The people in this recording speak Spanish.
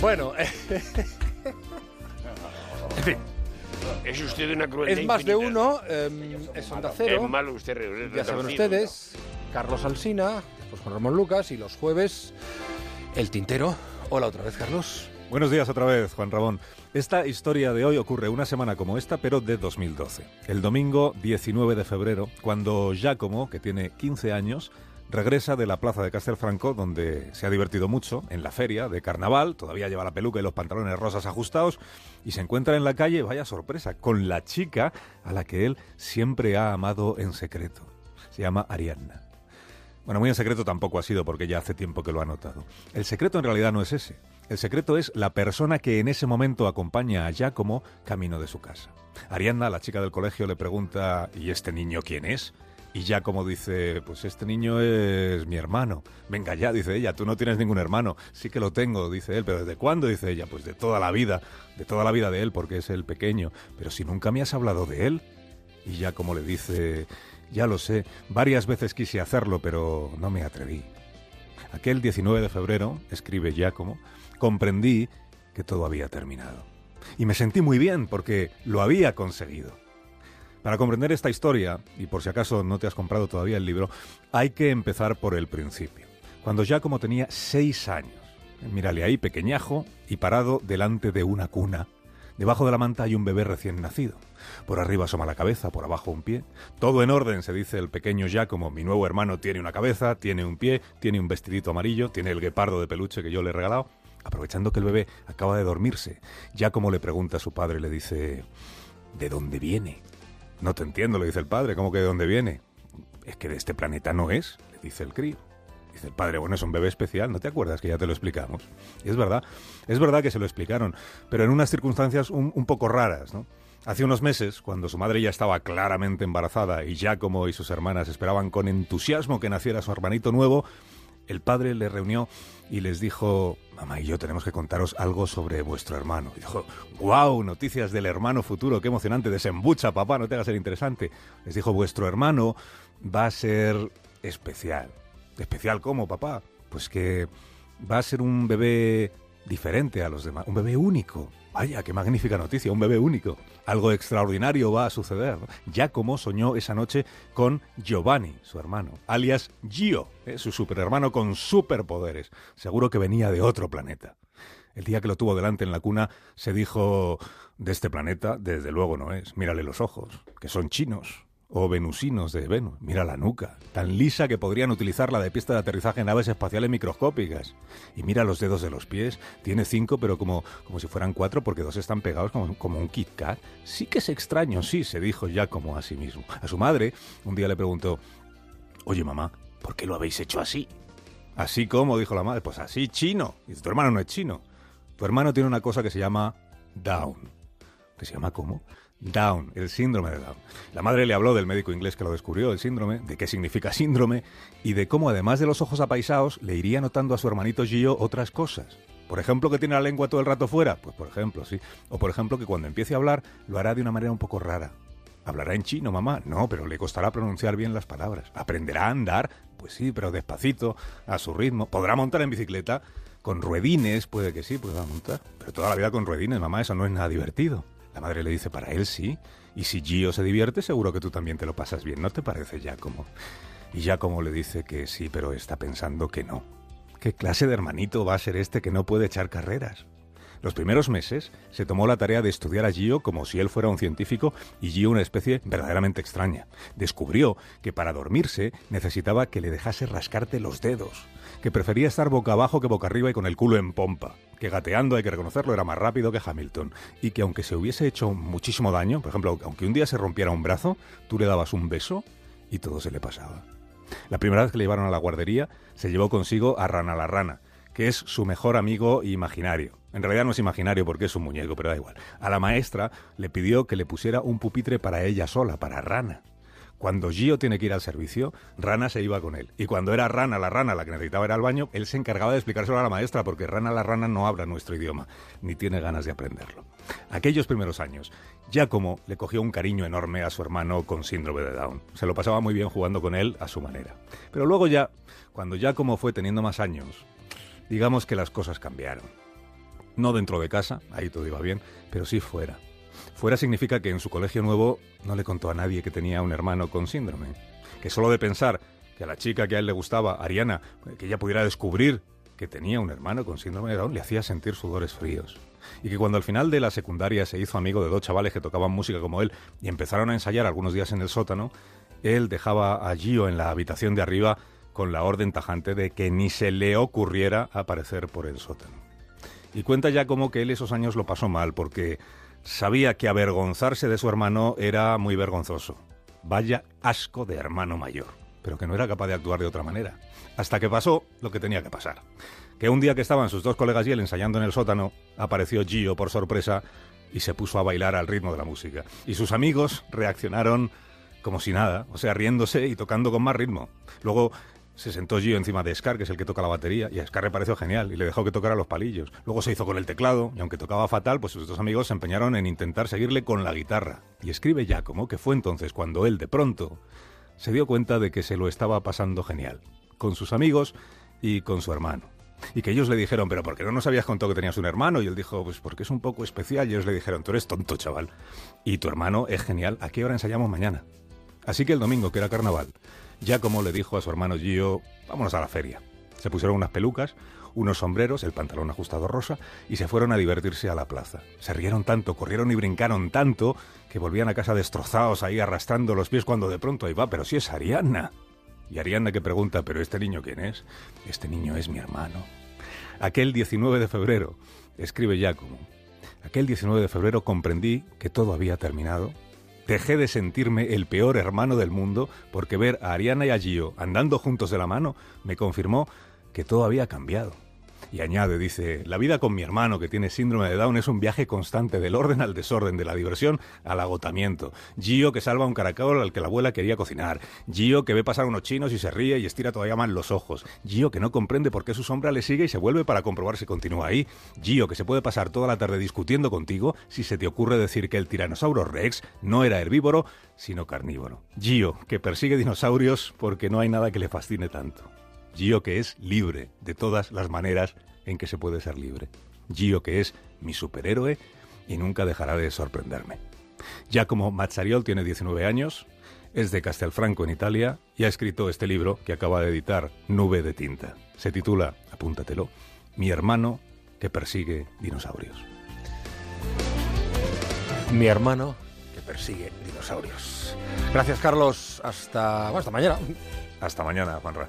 Bueno, en fin, Es usted una crueldad es más de uno, em, es Onda Cero. Es malo usted. Ya saben ustedes, Carlos Alsina, después Juan Ramón Lucas y los jueves, El Tintero. Hola otra vez, Carlos. Buenos días otra vez, Juan Ramón. Esta historia de hoy ocurre una semana como esta, pero de 2012. El domingo 19 de febrero, cuando Giacomo, que tiene 15 años, regresa de la plaza de Castelfranco, donde se ha divertido mucho, en la feria de carnaval, todavía lleva la peluca y los pantalones rosas ajustados, y se encuentra en la calle, vaya sorpresa, con la chica a la que él siempre ha amado en secreto. Se llama Ariadna. Bueno, muy en secreto tampoco ha sido porque ya hace tiempo que lo ha notado. El secreto en realidad no es ese. El secreto es la persona que en ese momento acompaña a Giacomo camino de su casa. Ariadna, la chica del colegio, le pregunta ¿y este niño quién es? Y Giacomo dice, pues este niño es mi hermano. Venga ya, dice ella, tú no tienes ningún hermano. Sí que lo tengo, dice él, pero ¿desde cuándo? Dice ella, pues de toda la vida, de toda la vida de él, porque es el pequeño. Pero si nunca me has hablado de él. Y Giacomo le dice, ya lo sé, varias veces quise hacerlo, pero no me atreví. Aquel 19 de febrero, escribe Giacomo, comprendí que todo había terminado. Y me sentí muy bien porque lo había conseguido. Para comprender esta historia, y por si acaso no te has comprado todavía el libro, hay que empezar por el principio. Cuando Giacomo tenía seis años, mírale ahí, pequeñajo, y parado delante de una cuna. Debajo de la manta hay un bebé recién nacido. Por arriba asoma la cabeza, por abajo un pie. Todo en orden, se dice el pequeño Giacomo. Mi nuevo hermano tiene una cabeza, tiene un pie, tiene un vestidito amarillo, tiene el guepardo de peluche que yo le he regalado. Aprovechando que el bebé acaba de dormirse, Giacomo le pregunta a su padre, le dice, ¿de dónde viene? No te entiendo, le dice el padre, ¿cómo que de dónde viene? Es que de este planeta no es, le dice el crío. Dice el padre, bueno, es un bebé especial, ¿no te acuerdas que ya te lo explicamos? Y es verdad, es verdad que se lo explicaron, pero en unas circunstancias un, poco raras, ¿no? Hace unos meses, cuando su madre ya estaba claramente embarazada y Giacomo y sus hermanas esperaban con entusiasmo que naciera su hermanito nuevo, el padre le reunió y les dijo, mamá y yo tenemos que contaros algo sobre vuestro hermano. Y dijo, wow, noticias del hermano futuro, qué emocionante, desembucha papá, no te hagas ser interesante. Les dijo, vuestro hermano va a ser especial. ¿Especial cómo, papá? Pues que va a ser un bebé diferente a los demás, un bebé único. Vaya, qué magnífica noticia, un bebé único. Algo extraordinario va a suceder. Giacomo soñó esa noche con Giovanni, su hermano, alias Gio, ¿eh? su superhermano con superpoderes. Seguro que venía de otro planeta. El día que lo tuvo delante en la cuna, se dijo, de este planeta, desde luego no es. Mírale los ojos, que son chinos. O venusinos de Venus. Mira la nuca, tan lisa que podrían utilizarla de pista de aterrizaje en naves espaciales microscópicas. Y mira los dedos de los pies. Tiene cinco, pero como, como si fueran cuatro, porque dos están pegados como, como un Kit Kat. Sí que es extraño, sí, se dijo ya como a sí mismo. A su madre, un día le preguntó, Oye, mamá, ¿por qué lo habéis hecho así? Así como, dijo la madre, pues así, chino. Y tu hermano no es chino. Tu hermano tiene una cosa que se llama Down. ¿Que se llama cómo? Down, el síndrome de Down. La madre le habló del médico inglés que lo descubrió, el síndrome, de qué significa síndrome y de cómo además de los ojos apaisados le iría notando a su hermanito Gio otras cosas. Por ejemplo, que tiene la lengua todo el rato fuera. Pues por ejemplo, sí. O por ejemplo, que cuando empiece a hablar lo hará de una manera un poco rara. ¿Hablará en chino, mamá? No, pero le costará pronunciar bien las palabras. ¿Aprenderá a andar? Pues sí, pero despacito, a su ritmo. ¿Podrá montar en bicicleta? Con ruedines, puede que sí, pueda montar. Pero toda la vida con ruedines, mamá, eso no es nada divertido. La madre le dice, para él sí. Y si Gio se divierte, seguro que tú también te lo pasas bien, ¿no te parece, Giacomo? Y Giacomo le dice que sí, pero está pensando que no. ¿Qué clase de hermanito va a ser este que no puede echar carreras? Los primeros meses se tomó la tarea de estudiar a Gio como si él fuera un científico y Gio una especie verdaderamente extraña. Descubrió que para dormirse necesitaba que le dejase rascarte los dedos, que prefería estar boca abajo que boca arriba y con el culo en pompa, que gateando, hay que reconocerlo, era más rápido que Hamilton, y que aunque se hubiese hecho muchísimo daño, por ejemplo, aunque un día se rompiera un brazo, tú le dabas un beso y todo se le pasaba. La primera vez que le llevaron a la guardería, se llevó consigo a Rana la rana, que es su mejor amigo imaginario. En realidad no es imaginario porque es un muñeco, pero da igual. A la maestra le pidió que le pusiera un pupitre para ella sola, para Rana. Cuando Gio tiene que ir al servicio, Rana se iba con él. Y cuando era Rana la rana la que necesitaba ir al baño, él se encargaba de explicárselo a la maestra, porque Rana la rana no habla nuestro idioma, ni tiene ganas de aprenderlo. Aquellos primeros años, Giacomo le cogió un cariño enorme a su hermano con síndrome de Down. Se lo pasaba muy bien jugando con él a su manera. Pero luego ya, cuando Giacomo fue teniendo más años, digamos que las cosas cambiaron. No dentro de casa, ahí todo iba bien, pero sí fuera. Fuera significa que en su colegio nuevo no le contó a nadie que tenía un hermano con síndrome. Que solo de pensar que a la chica que a él le gustaba, Ariana, que ella pudiera descubrir que tenía un hermano con síndrome de Down, le hacía sentir sudores fríos. Y que cuando al final de la secundaria se hizo amigo de dos chavales que tocaban música como él y empezaron a ensayar algunos días en el sótano, él dejaba a Gio en la habitación de arriba con la orden tajante de que ni se le ocurriera aparecer por el sótano. Y cuenta ya como que él esos años lo pasó mal porque sabía que avergonzarse de su hermano era muy vergonzoso. Vaya asco de hermano mayor, pero que no era capaz de actuar de otra manera. Hasta que pasó lo que tenía que pasar. Que un día que estaban sus dos colegas y él ensayando en el sótano, apareció Gio por sorpresa y se puso a bailar al ritmo de la música. Y sus amigos reaccionaron como si nada, o sea, riéndose y tocando con más ritmo. Luego se sentó Gio encima de Scar, que es el que toca la batería, y a Scar le pareció genial y le dejó que tocara los palillos. Luego se hizo con el teclado, y aunque tocaba fatal, pues sus dos amigos se empeñaron en intentar seguirle con la guitarra. Y escribe Giacomo que fue entonces cuando él de pronto se dio cuenta de que se lo estaba pasando genial, con sus amigos y con su hermano. Y que ellos le dijeron, pero ¿por qué no nos habías contado que tenías un hermano? Y él dijo, pues porque es un poco especial. Y ellos le dijeron, tú eres tonto, chaval. Y tu hermano es genial. ¿A qué hora ensayamos mañana? Así que el domingo, que era carnaval, ya como le dijo a su hermano Gio, vámonos a la feria. Se pusieron unas pelucas, unos sombreros, el pantalón ajustado rosa, y se fueron a divertirse a la plaza. Se rieron tanto, corrieron y brincaron tanto, que volvían a casa destrozados ahí arrastrando los pies cuando de pronto ahí va, pero si es Ariana. Y Ariana que pregunta, ¿pero este niño quién es? Este niño es mi hermano. Aquel 19 de febrero, escribe Giacomo, aquel 19 de febrero comprendí que todo había terminado Dejé de sentirme el peor hermano del mundo porque ver a Ariana y a Gio andando juntos de la mano me confirmó que todo había cambiado. Y añade, dice, la vida con mi hermano que tiene síndrome de Down es un viaje constante del orden al desorden, de la diversión al agotamiento. Gio que salva un caracol al que la abuela quería cocinar. Gio que ve pasar unos chinos y se ríe y estira todavía más los ojos. Gio que no comprende por qué su sombra le sigue y se vuelve para comprobar si continúa ahí. Gio que se puede pasar toda la tarde discutiendo contigo si se te ocurre decir que el tiranosaurio Rex no era herbívoro, sino carnívoro. Gio que persigue dinosaurios porque no hay nada que le fascine tanto. Gio que es libre de todas las maneras en que se puede ser libre. Gio que es mi superhéroe y nunca dejará de sorprenderme. Ya como Mazzariol tiene 19 años, es de Castelfranco en Italia y ha escrito este libro que acaba de editar Nube de Tinta. Se titula, apúntatelo, Mi hermano que persigue dinosaurios. Mi hermano que persigue dinosaurios. Gracias, Carlos. Hasta, bueno, hasta mañana. Hasta mañana, Juanra.